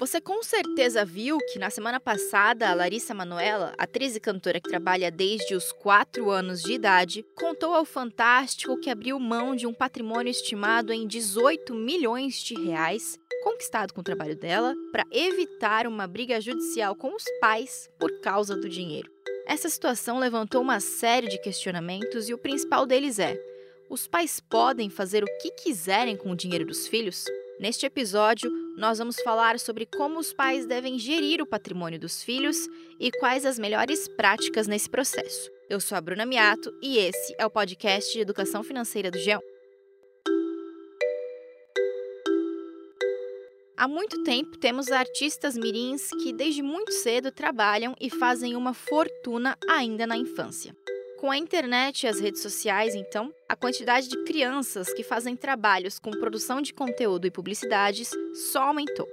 Você com certeza viu que na semana passada a Larissa Manoela, atriz e cantora que trabalha desde os 4 anos de idade, contou ao Fantástico que abriu mão de um patrimônio estimado em 18 milhões de reais, conquistado com o trabalho dela, para evitar uma briga judicial com os pais por causa do dinheiro. Essa situação levantou uma série de questionamentos e o principal deles é: os pais podem fazer o que quiserem com o dinheiro dos filhos? Neste episódio, nós vamos falar sobre como os pais devem gerir o patrimônio dos filhos e quais as melhores práticas nesse processo. Eu sou a Bruna Miato e esse é o podcast de Educação Financeira do Geão. Há muito tempo temos artistas mirins que desde muito cedo trabalham e fazem uma fortuna ainda na infância. Com a internet e as redes sociais, então, a quantidade de crianças que fazem trabalhos com produção de conteúdo e publicidades só aumentou.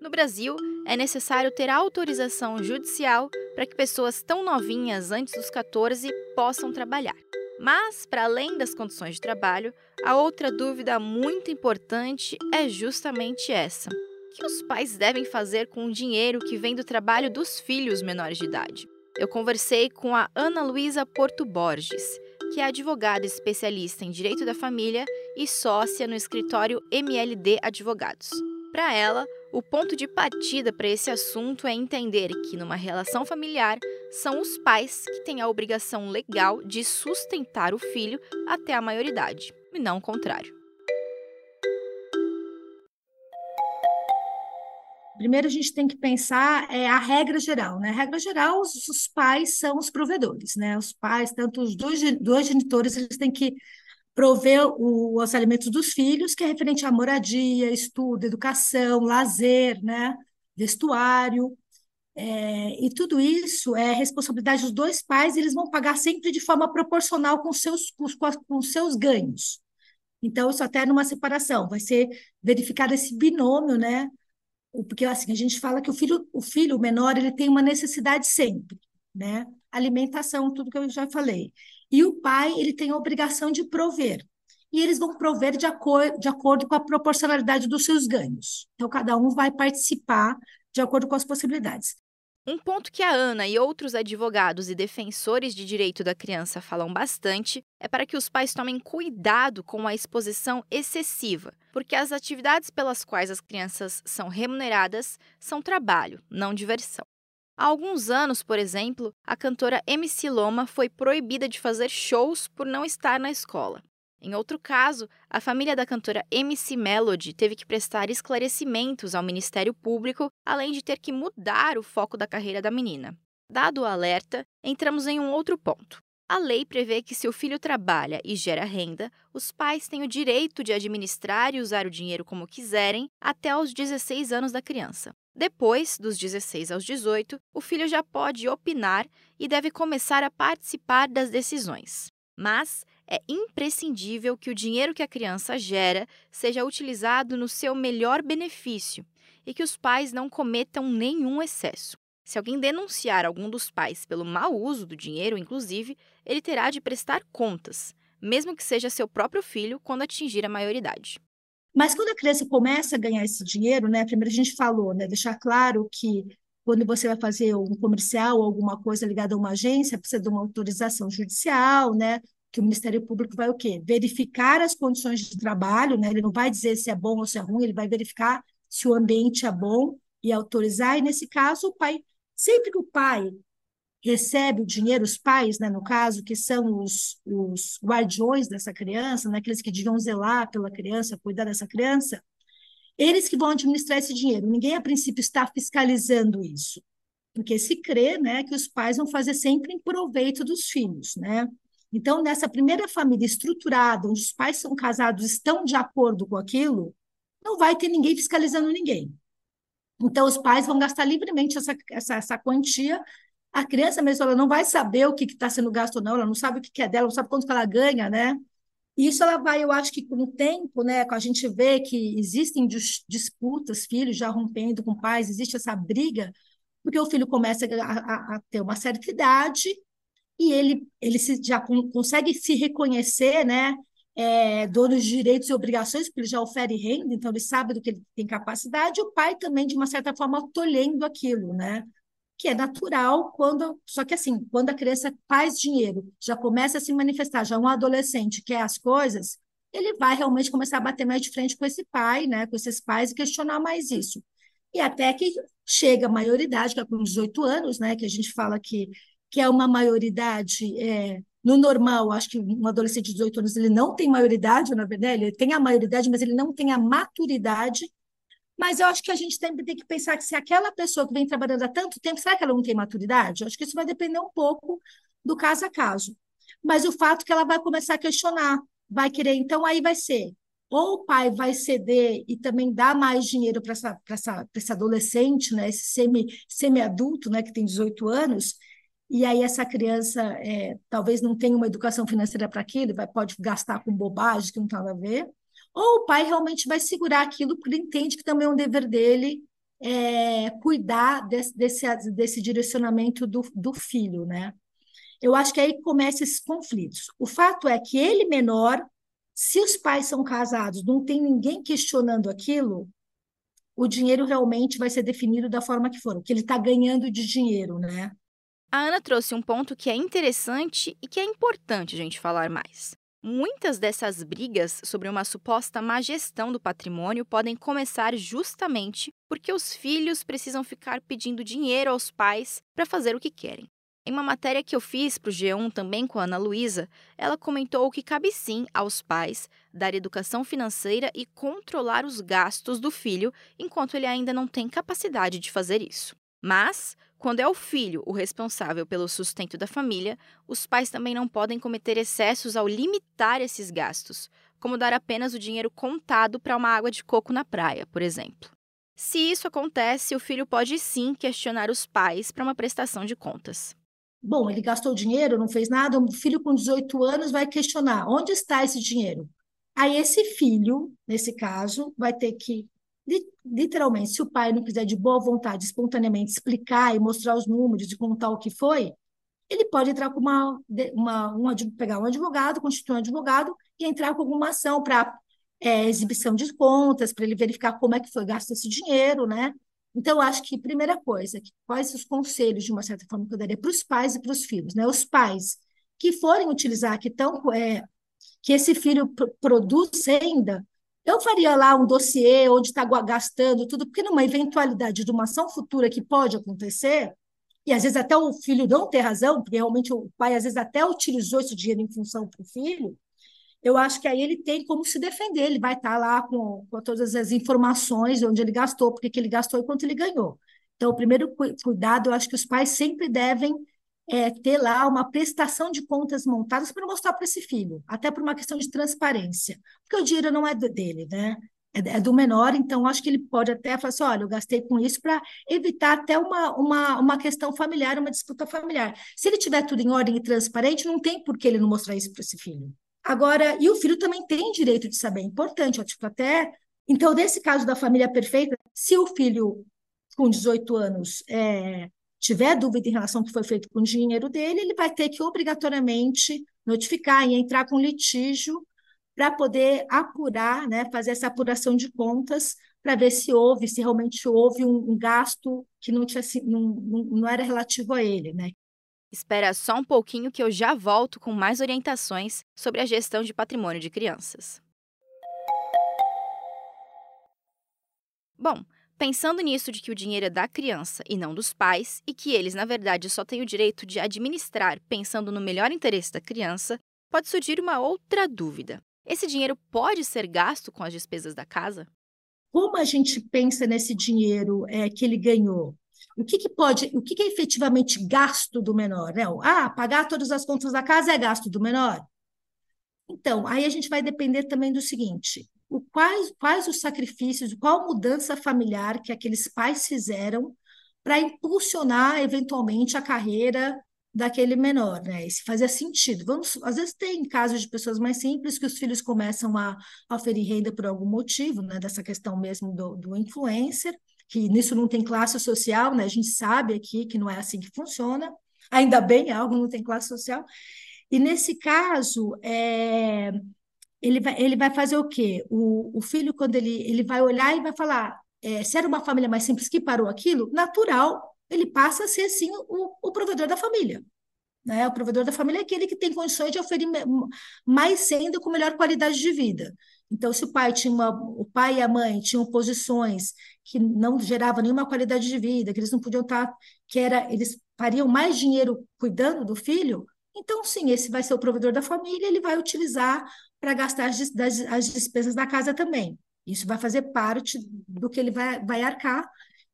No Brasil, é necessário ter autorização judicial para que pessoas tão novinhas antes dos 14 possam trabalhar. Mas, para além das condições de trabalho, a outra dúvida muito importante é justamente essa: o que os pais devem fazer com o dinheiro que vem do trabalho dos filhos menores de idade? Eu conversei com a Ana Luísa Porto Borges, que é advogada especialista em direito da família e sócia no escritório MLD Advogados. Para ela, o ponto de partida para esse assunto é entender que, numa relação familiar, são os pais que têm a obrigação legal de sustentar o filho até a maioridade, e não o contrário. Primeiro, a gente tem que pensar é, a regra geral, né? A regra geral, os, os pais são os provedores, né? Os pais, tanto os dois, dois genitores, eles têm que prover o, os alimentos dos filhos, que é referente à moradia, estudo, educação, lazer, né? Vestuário. É, e tudo isso é responsabilidade dos dois pais, e eles vão pagar sempre de forma proporcional com seus, com, com seus ganhos. Então, isso até numa separação, vai ser verificado esse binômio, né? Porque assim a gente fala que o filho o filho menor ele tem uma necessidade sempre né? Alimentação tudo que eu já falei. E o pai ele tem a obrigação de prover. E eles vão prover de, acor de acordo com a proporcionalidade dos seus ganhos. Então cada um vai participar de acordo com as possibilidades um ponto que a Ana e outros advogados e defensores de direito da criança falam bastante é para que os pais tomem cuidado com a exposição excessiva, porque as atividades pelas quais as crianças são remuneradas são trabalho, não diversão. Há alguns anos, por exemplo, a cantora MC Loma foi proibida de fazer shows por não estar na escola. Em outro caso, a família da cantora MC Melody teve que prestar esclarecimentos ao Ministério Público, além de ter que mudar o foco da carreira da menina. Dado o alerta, entramos em um outro ponto. A lei prevê que se o filho trabalha e gera renda, os pais têm o direito de administrar e usar o dinheiro como quiserem até os 16 anos da criança. Depois, dos 16 aos 18, o filho já pode opinar e deve começar a participar das decisões. Mas é imprescindível que o dinheiro que a criança gera seja utilizado no seu melhor benefício e que os pais não cometam nenhum excesso. Se alguém denunciar algum dos pais pelo mau uso do dinheiro, inclusive, ele terá de prestar contas, mesmo que seja seu próprio filho quando atingir a maioridade. Mas quando a criança começa a ganhar esse dinheiro, né, primeiro a gente falou, né, deixar claro que quando você vai fazer um comercial ou alguma coisa ligada a uma agência, precisa de uma autorização judicial, né? Que o Ministério Público vai o quê? Verificar as condições de trabalho, né? Ele não vai dizer se é bom ou se é ruim, ele vai verificar se o ambiente é bom e autorizar. E nesse caso, o pai, sempre que o pai recebe o dinheiro, os pais, né, no caso, que são os, os guardiões dessa criança, né, aqueles que deviam zelar pela criança, cuidar dessa criança, eles que vão administrar esse dinheiro. Ninguém, a princípio, está fiscalizando isso, porque se crê né, que os pais vão fazer sempre em proveito dos filhos. Né? Então, nessa primeira família estruturada, onde os pais são casados, estão de acordo com aquilo, não vai ter ninguém fiscalizando ninguém. Então, os pais vão gastar livremente essa, essa, essa quantia. A criança mesmo ela não vai saber o que está sendo gasto ou não, ela não sabe o que é dela, não sabe quanto que ela ganha, né? Isso ela vai, eu acho que com o tempo, né, a gente vê que existem disputas, filhos já rompendo com pais, existe essa briga, porque o filho começa a, a, a ter uma certa idade e ele, ele se, já consegue se reconhecer, né, é, dono de direitos e obrigações, porque ele já ofere renda, então ele sabe do que ele tem capacidade, e o pai também, de uma certa forma, tolhendo aquilo, né? Que é natural quando. Só que assim, quando a criança faz dinheiro, já começa a se manifestar, já é um adolescente quer as coisas, ele vai realmente começar a bater mais de frente com esse pai, né? Com esses pais e questionar mais isso. E até que chega a maioridade, que é com 18 anos, né? Que a gente fala que, que é uma maioridade. É, no normal, acho que um adolescente de 18 anos ele não tem maioridade, na verdade, ele tem a maioridade, mas ele não tem a maturidade. Mas eu acho que a gente sempre tem que pensar que se aquela pessoa que vem trabalhando há tanto tempo, será que ela não tem maturidade? Eu acho que isso vai depender um pouco do caso a caso. Mas o fato é que ela vai começar a questionar, vai querer, então aí vai ser ou o pai vai ceder e também dar mais dinheiro para essa, essa, esse adolescente, né, esse semi, semi-adulto, né, que tem 18 anos, e aí essa criança é, talvez não tenha uma educação financeira para aquilo, vai, pode gastar com bobagem que não tem nada a ver, ou o pai realmente vai segurar aquilo porque ele entende que também é um dever dele é, cuidar desse, desse, desse direcionamento do, do filho, né? Eu acho que aí começam esses conflitos. O fato é que ele menor, se os pais são casados, não tem ninguém questionando aquilo, o dinheiro realmente vai ser definido da forma que for, o que ele está ganhando de dinheiro, né? A Ana trouxe um ponto que é interessante e que é importante a gente falar mais. Muitas dessas brigas sobre uma suposta má gestão do patrimônio podem começar justamente porque os filhos precisam ficar pedindo dinheiro aos pais para fazer o que querem. Em uma matéria que eu fiz para o G1 também com a Ana Luísa, ela comentou que cabe sim aos pais dar educação financeira e controlar os gastos do filho enquanto ele ainda não tem capacidade de fazer isso. Mas, quando é o filho o responsável pelo sustento da família, os pais também não podem cometer excessos ao limitar esses gastos, como dar apenas o dinheiro contado para uma água de coco na praia, por exemplo. Se isso acontece, o filho pode sim questionar os pais para uma prestação de contas. Bom, ele gastou dinheiro, não fez nada, o filho com 18 anos vai questionar: onde está esse dinheiro? Aí esse filho, nesse caso, vai ter que literalmente, se o pai não quiser de boa vontade, espontaneamente explicar e mostrar os números e contar o que foi, ele pode entrar com uma, uma um, pegar um advogado, constituir um advogado e entrar com alguma ação para é, exibição de contas, para ele verificar como é que foi gasto esse dinheiro, né? Então, acho que primeira coisa, que quais os conselhos, de uma certa forma, que eu daria para os pais e para os filhos, né? Os pais que forem utilizar, que estão, é, que esse filho produz renda, eu faria lá um dossiê onde está gastando tudo, porque numa eventualidade de uma ação futura que pode acontecer, e às vezes até o filho não ter razão, porque realmente o pai às vezes até utilizou esse dinheiro em função para o filho, eu acho que aí ele tem como se defender, ele vai estar tá lá com, com todas as informações, onde ele gastou, porque que ele gastou e quanto ele ganhou. Então, o primeiro cuidado, eu acho que os pais sempre devem é, ter lá uma prestação de contas montadas para mostrar para esse filho, até por uma questão de transparência, porque o dinheiro não é dele, né? É, é do menor, então acho que ele pode até falar assim: olha, eu gastei com isso para evitar até uma, uma, uma questão familiar, uma disputa familiar. Se ele tiver tudo em ordem e transparente, não tem por que ele não mostrar isso para esse filho. Agora, e o filho também tem direito de saber, é importante, ó, tipo, até. Então, nesse caso da família perfeita, se o filho com 18 anos é, tiver dúvida em relação ao que foi feito com o dinheiro dele, ele vai ter que obrigatoriamente notificar e entrar com litígio para poder apurar, né, fazer essa apuração de contas para ver se houve, se realmente houve um, um gasto que não, tinha, não, não, era relativo a ele, né? Espera só um pouquinho que eu já volto com mais orientações sobre a gestão de patrimônio de crianças. Bom, Pensando nisso de que o dinheiro é da criança e não dos pais, e que eles, na verdade, só têm o direito de administrar pensando no melhor interesse da criança, pode surgir uma outra dúvida. Esse dinheiro pode ser gasto com as despesas da casa? Como a gente pensa nesse dinheiro é, que ele ganhou? O que, que pode, o que, que é efetivamente gasto do menor? Né? Ah, pagar todas as contas da casa é gasto do menor? Então, aí a gente vai depender também do seguinte: o, quais, quais os sacrifícios, qual mudança familiar que aqueles pais fizeram para impulsionar eventualmente a carreira daquele menor, né? Se fazia sentido. Vamos, às vezes tem casos de pessoas mais simples que os filhos começam a, a oferir renda por algum motivo, né? Dessa questão mesmo do, do influencer, que nisso não tem classe social, né? A gente sabe aqui que não é assim que funciona. Ainda bem, algo não tem classe social. E nesse caso, é, ele, vai, ele vai fazer o quê? O, o filho, quando ele, ele vai olhar e vai falar, é, se era uma família mais simples que parou aquilo, natural, ele passa a ser, sim, o, o provedor da família. Né? O provedor da família é aquele que tem condições de oferir mais renda com melhor qualidade de vida. Então, se o pai tinha uma, o pai e a mãe tinham posições que não geravam nenhuma qualidade de vida, que eles não podiam estar, que era, eles fariam mais dinheiro cuidando do filho, então sim, esse vai ser o provedor da família, ele vai utilizar para gastar as, das, as despesas da casa também. Isso vai fazer parte do que ele vai, vai arcar.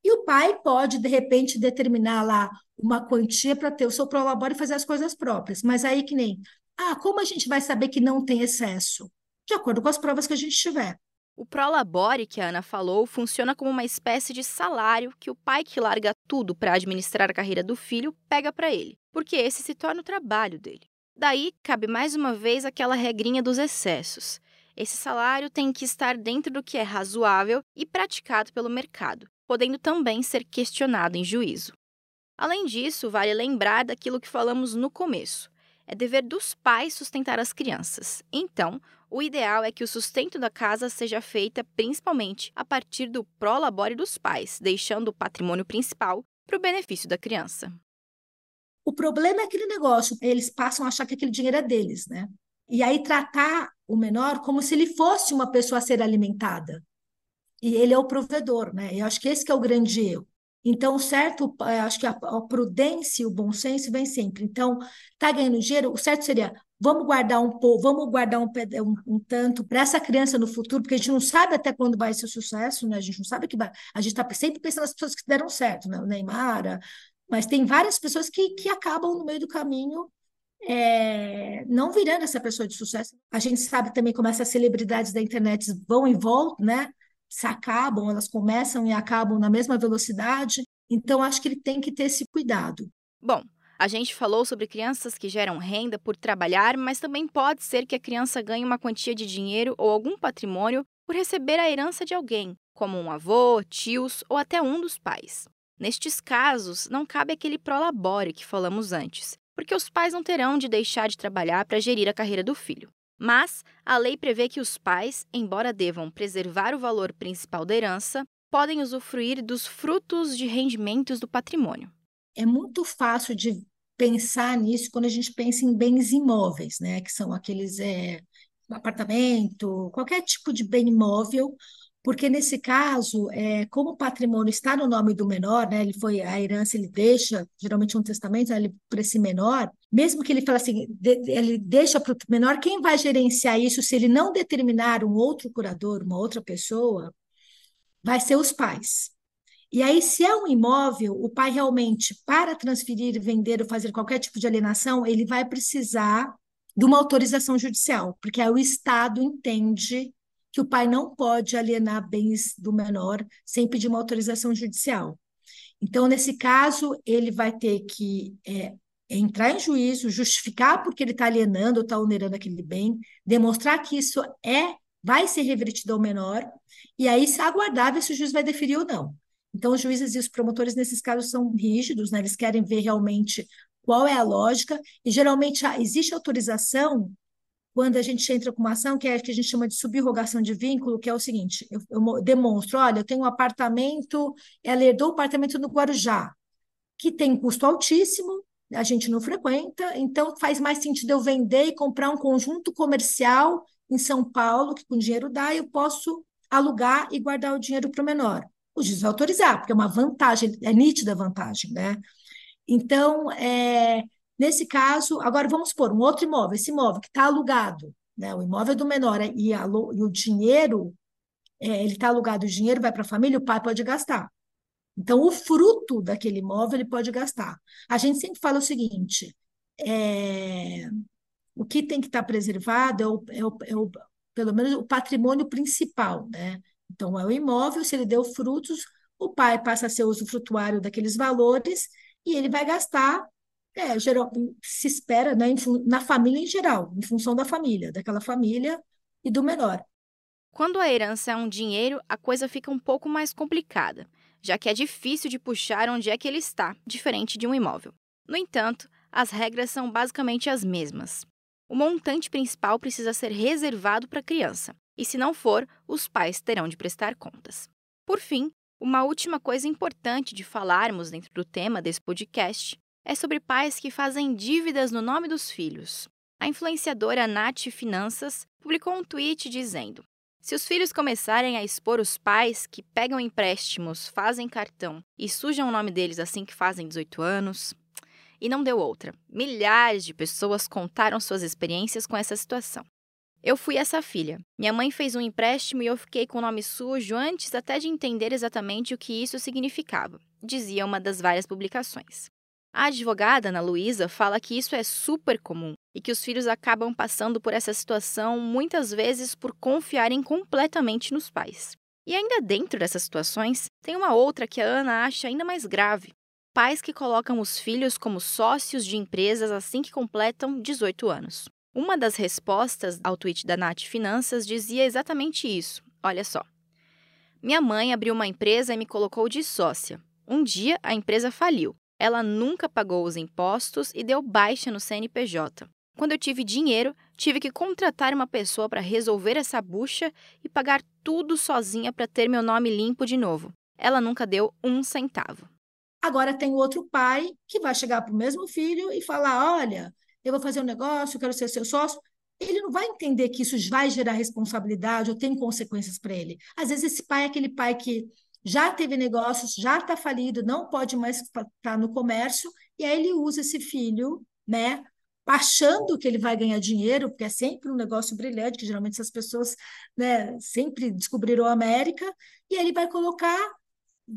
E o pai pode, de repente, determinar lá uma quantia para ter o seu prolabore e fazer as coisas próprias. Mas aí que nem, ah, como a gente vai saber que não tem excesso? De acordo com as provas que a gente tiver. O Prolabore que a Ana falou funciona como uma espécie de salário que o pai que larga tudo para administrar a carreira do filho pega para ele, porque esse se torna o trabalho dele. Daí cabe mais uma vez aquela regrinha dos excessos. Esse salário tem que estar dentro do que é razoável e praticado pelo mercado, podendo também ser questionado em juízo. Além disso, vale lembrar daquilo que falamos no começo. É dever dos pais sustentar as crianças. Então, o ideal é que o sustento da casa seja feita principalmente a partir do prolabore dos pais, deixando o patrimônio principal para o benefício da criança. O problema é aquele negócio, eles passam a achar que aquele dinheiro é deles, né? E aí tratar o menor como se ele fosse uma pessoa a ser alimentada. E ele é o provedor, né? Eu acho que esse que é o grande erro. Então, certo, acho que a, prudência e o bom senso vem sempre. Então, tá ganhando dinheiro, o certo seria vamos guardar um pouco, vamos guardar um, um, um tanto para essa criança no futuro, porque a gente não sabe até quando vai ser sucesso, né? A gente não sabe que vai. A gente está sempre pensando nas pessoas que deram certo, né? O Neymar, mas tem várias pessoas que, que acabam no meio do caminho é, não virando essa pessoa de sucesso. A gente sabe também como essas celebridades da internet vão e voltam, né? Se acabam, elas começam e acabam na mesma velocidade. Então, acho que ele tem que ter esse cuidado. Bom, a gente falou sobre crianças que geram renda por trabalhar, mas também pode ser que a criança ganhe uma quantia de dinheiro ou algum patrimônio por receber a herança de alguém, como um avô, tios ou até um dos pais. Nestes casos, não cabe aquele prolabore que falamos antes, porque os pais não terão de deixar de trabalhar para gerir a carreira do filho. Mas a lei prevê que os pais, embora devam preservar o valor principal da herança, podem usufruir dos frutos de rendimentos do patrimônio é muito fácil de pensar nisso quando a gente pensa em bens imóveis, né? Que são aqueles é, apartamento, qualquer tipo de bem imóvel, porque nesse caso, é, como o patrimônio está no nome do menor, né? Ele foi a herança, ele deixa geralmente um testamento né, para esse menor, mesmo que ele fale assim, de, ele deixa para o menor, quem vai gerenciar isso se ele não determinar um outro curador, uma outra pessoa, vai ser os pais. E aí, se é um imóvel, o pai realmente, para transferir, vender ou fazer qualquer tipo de alienação, ele vai precisar de uma autorização judicial, porque aí o Estado entende que o pai não pode alienar bens do menor sem pedir uma autorização judicial. Então, nesse caso, ele vai ter que é, entrar em juízo, justificar porque ele está alienando ou está onerando aquele bem, demonstrar que isso é vai ser revertido ao menor, e aí se aguardar ver se o juiz vai deferir ou não. Então, os juízes e os promotores, nesses casos, são rígidos, né? eles querem ver realmente qual é a lógica, e geralmente existe autorização quando a gente entra com uma ação que é que a gente chama de subrogação de vínculo, que é o seguinte: eu, eu demonstro, olha, eu tenho um apartamento, ela herdou o apartamento no Guarujá, que tem custo altíssimo, a gente não frequenta, então faz mais sentido eu vender e comprar um conjunto comercial em São Paulo, que com dinheiro dá, eu posso alugar e guardar o dinheiro para o menor o juiz vai autorizar, porque é uma vantagem, é nítida a vantagem, né? Então, é, nesse caso, agora vamos supor um outro imóvel, esse imóvel que está alugado, né? O imóvel é do menor e, a, e o dinheiro, é, ele está alugado, o dinheiro vai para a família, o pai pode gastar. Então, o fruto daquele imóvel ele pode gastar. A gente sempre fala o seguinte: é, o que tem que estar tá preservado é, o, é, o, é o, pelo menos o patrimônio principal, né? Então, é o imóvel, se ele deu frutos, o pai passa a ser usufrutuário daqueles valores e ele vai gastar É, geral, se espera, né, na família em geral, em função da família, daquela família e do menor. Quando a herança é um dinheiro, a coisa fica um pouco mais complicada, já que é difícil de puxar onde é que ele está, diferente de um imóvel. No entanto, as regras são basicamente as mesmas. O montante principal precisa ser reservado para a criança, e se não for, os pais terão de prestar contas. Por fim, uma última coisa importante de falarmos dentro do tema desse podcast é sobre pais que fazem dívidas no nome dos filhos. A influenciadora Nath Finanças publicou um tweet dizendo: Se os filhos começarem a expor os pais que pegam empréstimos, fazem cartão e sujam o nome deles assim que fazem 18 anos. E não deu outra. Milhares de pessoas contaram suas experiências com essa situação. Eu fui essa filha. Minha mãe fez um empréstimo e eu fiquei com o nome sujo antes até de entender exatamente o que isso significava, dizia uma das várias publicações. A advogada Ana Luísa fala que isso é super comum e que os filhos acabam passando por essa situação muitas vezes por confiarem completamente nos pais. E ainda dentro dessas situações, tem uma outra que a Ana acha ainda mais grave: pais que colocam os filhos como sócios de empresas assim que completam 18 anos. Uma das respostas ao tweet da Nath Finanças dizia exatamente isso. Olha só. Minha mãe abriu uma empresa e me colocou de sócia. Um dia a empresa faliu ela nunca pagou os impostos e deu baixa no CNPJ. Quando eu tive dinheiro, tive que contratar uma pessoa para resolver essa bucha e pagar tudo sozinha para ter meu nome limpo de novo. Ela nunca deu um centavo. Agora tem outro pai que vai chegar para o mesmo filho e falar: olha, eu vou fazer um negócio, eu quero ser seu sócio. Ele não vai entender que isso vai gerar responsabilidade ou tem consequências para ele. Às vezes, esse pai é aquele pai que já teve negócios, já está falido, não pode mais estar tá no comércio, e aí ele usa esse filho, né, achando que ele vai ganhar dinheiro, porque é sempre um negócio brilhante, que geralmente essas pessoas né, sempre descobriram a América, e aí ele vai colocar,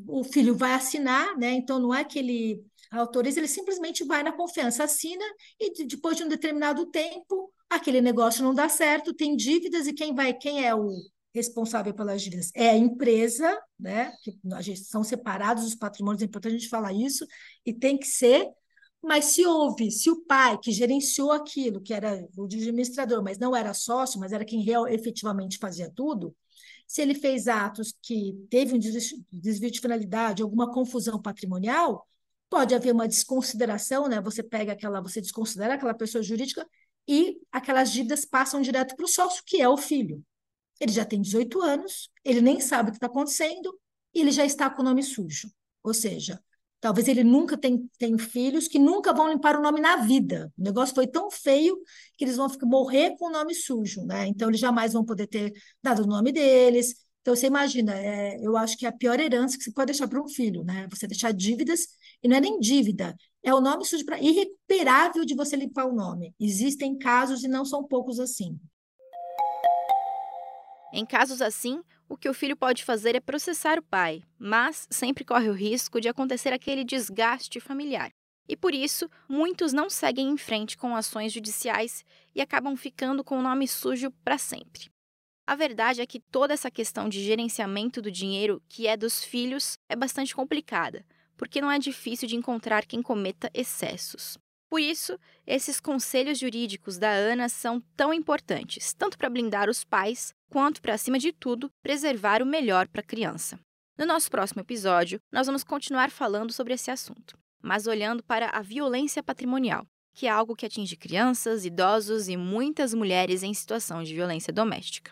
o filho vai assinar, né, então não é que ele autoriza, ele simplesmente vai na confiança, assina, e depois de um determinado tempo, aquele negócio não dá certo, tem dívidas, e quem vai, quem é o responsável pelas dívidas é a empresa, né? Que a gente, são separados os patrimônios, é importante a gente falar isso, e tem que ser. Mas se houve, se o pai que gerenciou aquilo, que era o administrador, mas não era sócio, mas era quem real, efetivamente fazia tudo, se ele fez atos que teve um desvio de finalidade, alguma confusão patrimonial, pode haver uma desconsideração, né? Você pega aquela, você desconsidera aquela pessoa jurídica e aquelas dívidas passam direto para o sócio, que é o filho. Ele já tem 18 anos, ele nem sabe o que está acontecendo e ele já está com o nome sujo. Ou seja, talvez ele nunca tenha, filhos que nunca vão limpar o nome na vida. O negócio foi tão feio que eles vão ficar, morrer com o nome sujo, né? Então eles jamais vão poder ter dado o nome deles. Então você imagina, é, eu acho que é a pior herança que você pode deixar para um filho, né? Você deixar dívidas e não é nem dívida, é o nome irrecuperável de você limpar o nome. Existem casos e não são poucos assim. Em casos assim, o que o filho pode fazer é processar o pai, mas sempre corre o risco de acontecer aquele desgaste familiar. E por isso, muitos não seguem em frente com ações judiciais e acabam ficando com o nome sujo para sempre. A verdade é que toda essa questão de gerenciamento do dinheiro que é dos filhos é bastante complicada, porque não é difícil de encontrar quem cometa excessos. Por isso, esses conselhos jurídicos da Ana são tão importantes, tanto para blindar os pais, quanto para, acima de tudo, preservar o melhor para a criança. No nosso próximo episódio, nós vamos continuar falando sobre esse assunto, mas olhando para a violência patrimonial, que é algo que atinge crianças, idosos e muitas mulheres em situação de violência doméstica.